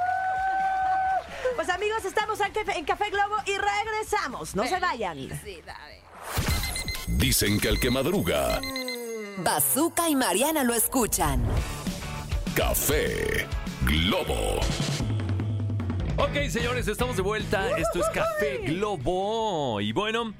Pues amigos, estamos en Café, en Café Globo y regresamos. No se vayan. Dicen que el que madruga, Bazooka y Mariana lo escuchan. café Globo. Ok, señores, estamos de vuelta. Esto es Café Globo. Y bueno,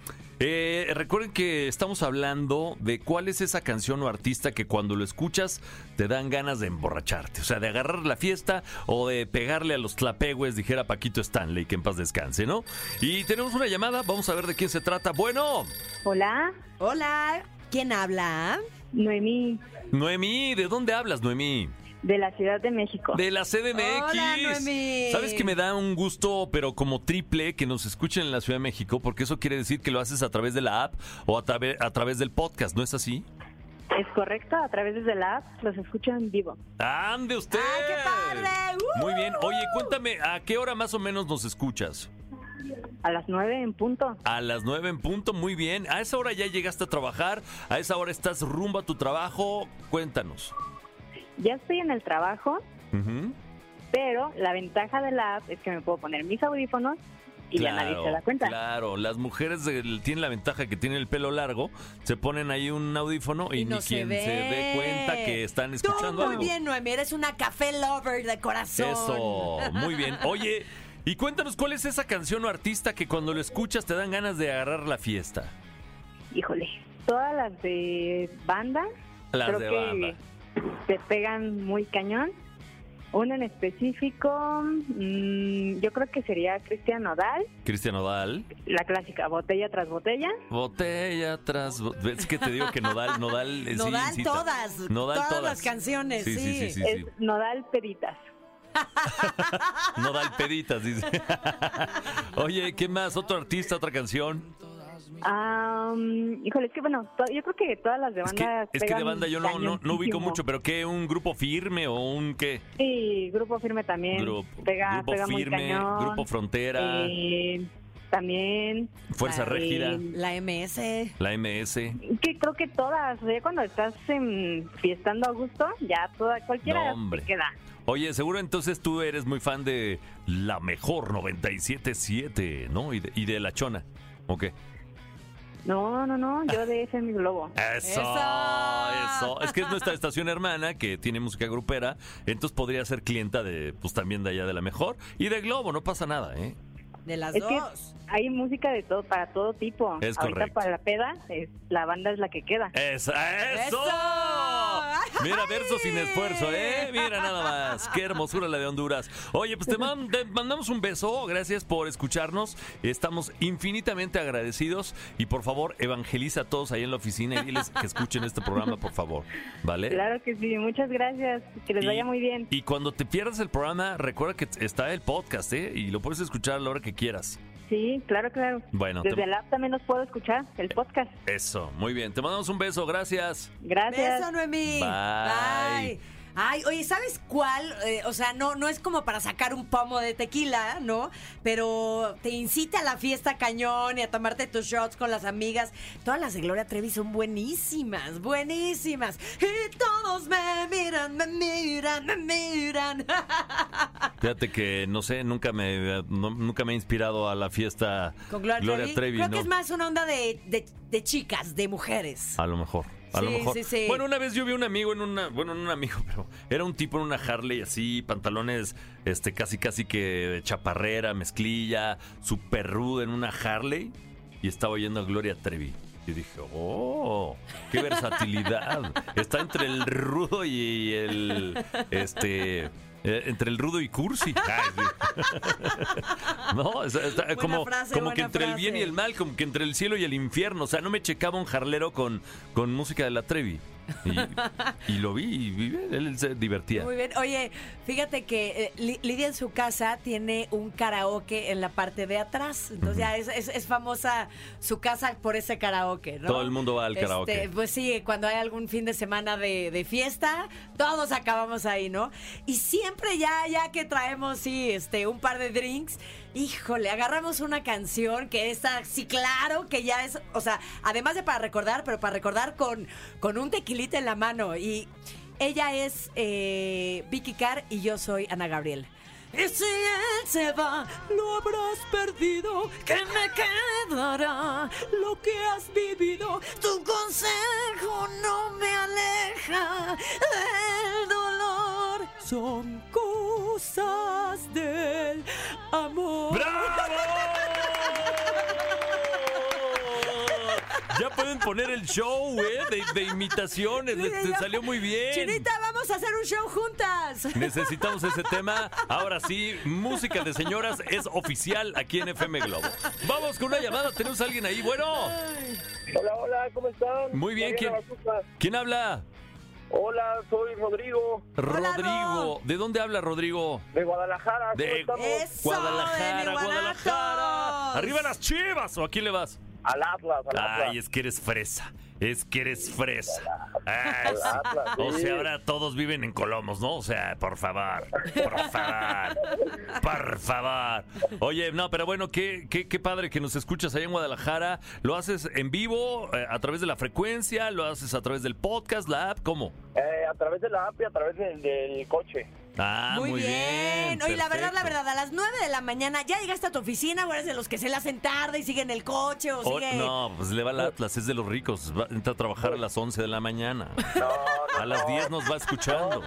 eh, recuerden que estamos hablando de cuál es esa canción o artista que cuando lo escuchas te dan ganas de emborracharte. O sea, de agarrar la fiesta o de pegarle a los tlapegües, dijera Paquito Stanley, que en paz descanse, ¿no? Y tenemos una llamada, vamos a ver de quién se trata. Bueno, Hola, Hola, ¿quién habla? Noemí, Noemí, ¿de dónde hablas, Noemí? De la Ciudad de México. De la CDMX. Hola, Noemí. Sabes que me da un gusto, pero como triple, que nos escuchen en la Ciudad de México, porque eso quiere decir que lo haces a través de la app o a, través a través del podcast, ¿no es así? Es correcto, a través de la app los escucho en vivo. ¡Ande usted! ¡Ay, qué padre! ¡Uh! Muy bien. Oye, cuéntame, ¿a qué hora más o menos nos escuchas? A las nueve en punto. A las nueve en punto, muy bien. ¿A esa hora ya llegaste a trabajar? ¿A esa hora estás rumbo a tu trabajo? Cuéntanos. Ya estoy en el trabajo, Ujú. pero la ventaja de la app es que me puedo poner mis audífonos y ya nadie se da cuenta. Claro, las mujeres del- tienen la ventaja que tienen el pelo largo, se ponen ahí un audífono y, Y ni se quien se, dé cuenta que están Tú escuchando muy algo. bien, Noemí, eres una café lover de corazón. Eso, muy bien. Oye, y cuéntanos cuál es esa canción o artista que cuando lo escuchas te dan ganas de agarrar la fiesta. Híjole, todas las de banda, Las creo de que banda. Te pegan muy cañón. Una en específico, mm, yo creo que sería Cristian Nodal, Cristian Nodal. la clásica botella tras botella. Botella tras bo- Es que te digo que Nodal, Nodal, eh, sí Nodal incita. todas, Nodal todas todas. las canciones, Sí, sí, sí. sí, sí, es. Nodal Peditas. Nodal peditas, dice. Oye, ¿qué más? ¿Otro artista, otra canción? Ah, mm, híjole, es que bueno, yo creo que todas las de Es que, banda. es que de banda yo no, no, no ubico mucho, pero ¿qué? ¿Un grupo firme o un qué? Sí, Grupo Firme también. Grupo, pega, grupo pega muy firme, cañón. grupo frontera, Eh, también, Fuerza Ay. Régida, La MS. la MS. que creo que todas, sea, cuando estás em, fiestando a gusto, ya toda, cualquiera No, te queda. Oye, seguro entonces tú eres muy fan de la mejor 97.7, ¿no? Y de, y de La Chona, ¿o qué? No, no, no, yo de ese mi globo. Eso, ¡Eso! eso. Es que es nuestra estación hermana que tiene música grupera, entonces podría ser clienta de, pues también de allá de la mejor. Y de Globo, no pasa nada, ¿eh? De las Es que dos. hay música de todo, para todo tipo. Es Ahorita correcto. para la peda, es- la banda es la que queda. ¡Esa, eso! ¡Eso! Mira, verso sin esfuerzo, ¿eh? Mira nada más. Qué hermosura la de Honduras. Oye, pues te, man- te mandamos un beso. Gracias por escucharnos. Estamos infinitamente agradecidos. Y por favor, evangeliza a todos ahí en la oficina y diles que escuchen este programa, por favor. ¿Vale? Claro que sí, muchas gracias. Que les Y- vaya muy bien. Y cuando te pierdas el programa, recuerda que está el podcast, ¿eh? Y lo puedes escuchar a la hora que quieras. Sí, claro, claro. Bueno, Desde te- el app también los puedo escuchar, el podcast. Eso, muy bien. Te mandamos un beso, gracias. Gracias. Beso, Noemí. Bye. Bye. Ay, oye, ¿sabes cuál? Eh, o sea, no, no es como para sacar un pomo de tequila, ¿no? Pero te incita a la fiesta cañón y a tomarte tus shots con las amigas. Todas las de Gloria Trevi son buenísimas, buenísimas. Y todos me miran, me miran, me miran. Fíjate que, no sé, nunca me, no- nunca me he inspirado a la fiesta Con Gloria, Trevi. Creo ¿no? que es más una onda de, de- de chicas, de mujeres. A lo mejor. A lo mejor. sí, sí. Bueno, una vez yo vi un amigo en una, bueno, no un amigo, pero era un tipo en una Harley así, pantalones, este, casi, casi que de chaparrera, mezclilla, super ruda en una Harley y estaba oyendo a Gloria Trevi. Y dije, oh, qué versatilidad. Está entre el rudo y el, este, eh, entre el rudo y cursi. Ay, sí. no, como, frase, como que entre el bien y el mal, como que entre el cielo y el infierno. O sea, no me checaba un jarlero con, con música de la Trevi. Y, y lo vi y vi- él se divertía. Muy bien. Oye, fíjate que eh, Li- Lidia en su casa tiene un karaoke en la parte de atrás. Entonces ya es, es- es famosa su casa por ese karaoke, ¿no? Todo el mundo va al Este, karaoke. pues sí, cuando hay algún fin de semana de, de fiesta, todos acabamos ahí, ¿no? Y siempre ya, ya que traemos, sí, este, un par de drinks, híjole, agarramos una canción que está, sí, claro, que ya es, o sea, además de para recordar, pero para recordar con, con un tequilita en la mano. Y ella es eh, Vicky Carr y yo soy Ana Gabriel. Y si él se va, lo habrás perdido. Que me quedará lo que has vivido. Tu consejo no me aleja del dolor. Son cosas del amor. Ya pueden poner el show, ¿eh? De, de imitaciones. Les- te salió muy bien. Chinita, vamos a hacer un show juntas. Necesitamos ese tema. Ahora sí, música de señoras es oficial aquí en FM Globo. Vamos con una llamada. Tenemos a alguien ahí. Bueno, Hola, hola, ¿cómo están? Muy bien, Mariana ¿quién- Bazuca. ¿quién habla? Hola, soy Rodrigo, Rodrigo. ¿De dónde habla Rodrigo? de Guadalajara. ¿Cómo De estamos? Eso, Guadalajara, de Guadalajara. Arriba las chivas. ¿O a quién le vas? Al Atlas, al Atlas. Ay, es que eres fresa. Es que eres fresa. Ay, Al sí. Atlas, O sea, ahora todos viven en Colomos, ¿no? O sea, por favor. Por favor. Por favor. Oye, no, pero bueno, qué, qué, qué padre que nos escuchas allá en Guadalajara. ¿Lo haces en vivo, eh, a través de la frecuencia? ¿Lo haces a través del podcast, la app? ¿Cómo? Eh, a través de la app y a través del, del coche. Ah, muy, bien. Oye, la verdad, la verdad, a las 9 de la mañana ya llegaste a tu oficina o eres de los que se la hacen tarde y siguen el coche o Oh, sigue. no, pues le va al Atlas, es de los ricos. Va, entra a trabajar a las 11 de la mañana. No, no, A las no. 10 nos va escuchando.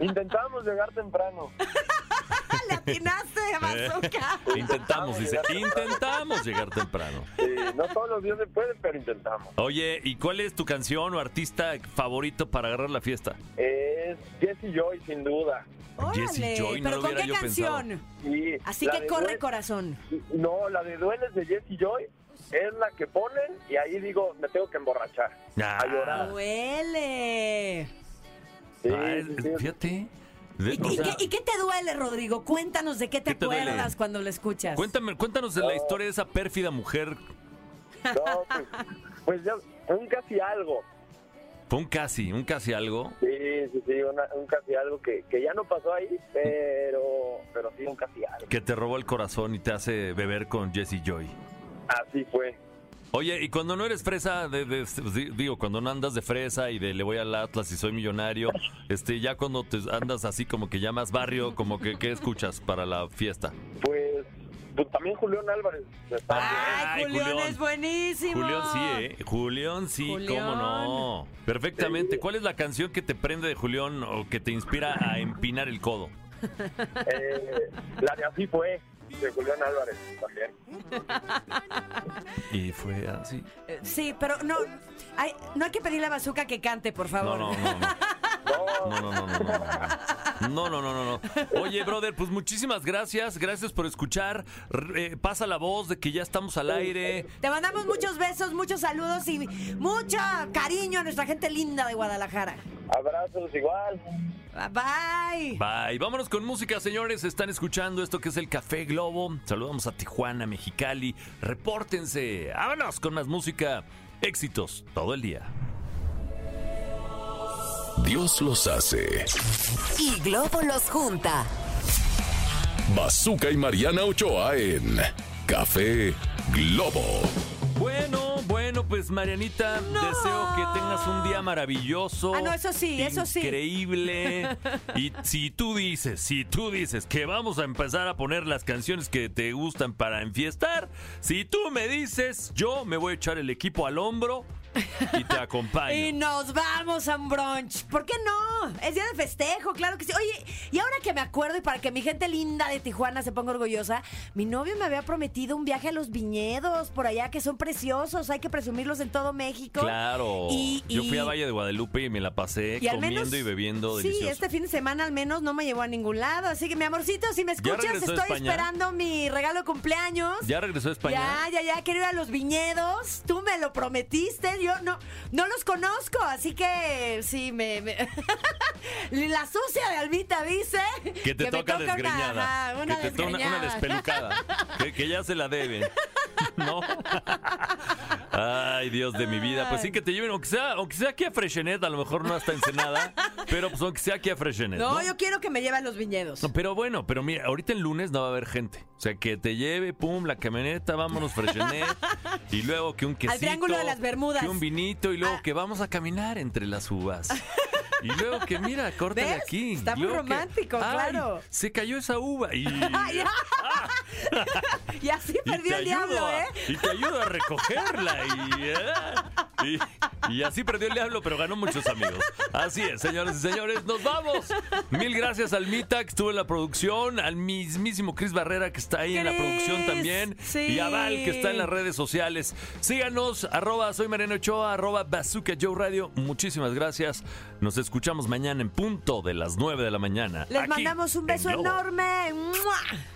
Intentamos llegar temprano. ¡Le atinaste, bazooka! Intentamos, dice. Intentamos llegar temprano. Sí, no todos los días se puede, pero intentamos. Oye, ¿y cuál es tu canción o artista favorito para agarrar la fiesta? Es Jesse Joy, sin duda. Jesse Órale, Joy, no ¿Pero lo con qué yo canción? Así que corre, Duele- corazón. No, la de Dueles de Jesse Joy es la que ponen y ahí digo, me tengo que emborrachar. Ah. A llorar. ¡Duele! Sí, Ah, es- sí, sí. fíjate. De- ¿Y, o y sea, qué, y qué te duele, Rodrigo? Cuéntanos de qué te, ¿Qué te duele? acuerdas cuando lo escuchas. Cuéntame, cuéntanos de la historia de esa pérfida mujer. No, pues, pues ya, un casi algo. Fue un casi, un casi algo. Sí, sí, sí, una- un casi algo que, que ya no pasó ahí, pero, pero sí un casi algo. Que te robó el corazón y te hace beber con Jesse Joy. Así fue. Oye, y cuando no eres fresa, de, de- di- digo, cuando no andas de fresa y de le voy al Atlas y soy millonario, este, ya cuando te andas así como que ya más barrio, como que, ¿qué escuchas para la fiesta? Pues también Julián Álvarez. está ¡Ay, Ay, Julián, Julián. es buenísimo! Julián sí, ¿eh? Julián sí, Julián. cómo no. Perfectamente. ¿Cuál es la canción que te prende de Julián o que te inspira a empinar el codo? Eh, la de Así fue, de Julián Álvarez también. Y fue así. Sí, pero no, hay, no hay que pedirle a Bazooka que cante, por favor. No, no, no, no. No, no, no, no, no. No, no, no, no, no. Oye, brother, pues muchísimas gracias. Gracias por escuchar. R- eh, pasa la voz de que ya estamos al aire. Te mandamos muchos besos, muchos saludos y mucho cariño a nuestra gente linda de Guadalajara. Abrazos igual. Bye. Bye. Vámonos con música, señores. Están escuchando esto que es el Café Globo. Saludamos a Tijuana, Mexicali. Repórtense. Vámonos con más música. Éxitos todo el día. Dios los hace. Y Globo los junta. Bazooka y Mariana Ochoa en Café Globo. Bueno, bueno, pues Marianita, deseo que tengas un día maravilloso. Ah, no, eso sí, eso sí. Increíble. Y si tú dices, si tú dices que vamos a empezar a poner las canciones que te gustan para enfiestar, si tú me dices, yo me voy a echar el equipo al hombro y te acompaño. Y nos vamos a un brunch. ¿Por qué no? Es día de festejo, claro que sí. Oye, y ahora que me acuerdo y para que mi gente linda de Tijuana se ponga orgullosa, mi novio me había prometido un viaje a los viñedos por allá que son preciosos, hay que presumirlos en todo México. Claro. Y- Yo fui a Valle de Guadalupe y me la pasé Y comiendo menos- y bebiendo Sí, delicioso. este fin de semana al menos no me llevó a ningún lado. Así que, mi amorcito, si me escuchas, estoy España? esperando mi regalo de cumpleaños. ¿Ya regresó a España? Ya, ya, ya, quiero ir a los viñedos. Tú me lo prometiste. Yo no, no los conozco, así que sí, me. me- La sucia de Albita dice Que te me toca, una- desgreñada. una que te toca una, una desgreñada. despelucada. que, que ya se la deben. ¿No? Ay, Dios de mi vida. Pues sí que te lleven, aunque sea, aunque sea aquí a Freshenet, a lo mejor no hasta Ensenada, pero pues aunque sea aquí a Freshenet. No, ¿no? yo quiero que me lleve a los viñedos. No, pero bueno, pero mira, ahorita el lunes no va a haber gente. O sea, que te lleve, pum, la camioneta, vámonos Freshenet. y luego que un quesito. Triángulo de las Bermudas. Que un vinito y luego Ah. que vamos a caminar entre las uvas. Y luego que mira, córtale ¿Ves? aquí. Está muy que, romántico, claro. Se cayó esa uva y... Y así perdió el diablo, a- ¿eh? Y te ayudo a recogerla. Y, así perdió el diablo, pero ganó muchos amigos. Así es, señores y señores, nos vamos. Mil gracias al Mita que estuvo en la producción, al mismísimo Chris Barrera que está ahí en la producción también. sí. Y a Val que está en las redes sociales. Síganos, arroba soy Mariano Ochoa, arroba Bazooka Joe Radio. Muchísimas gracias. Nos escuchamos mañana en punto de las 9 de la mañana. Les aquí mandamos un beso enorme. ¡Mua!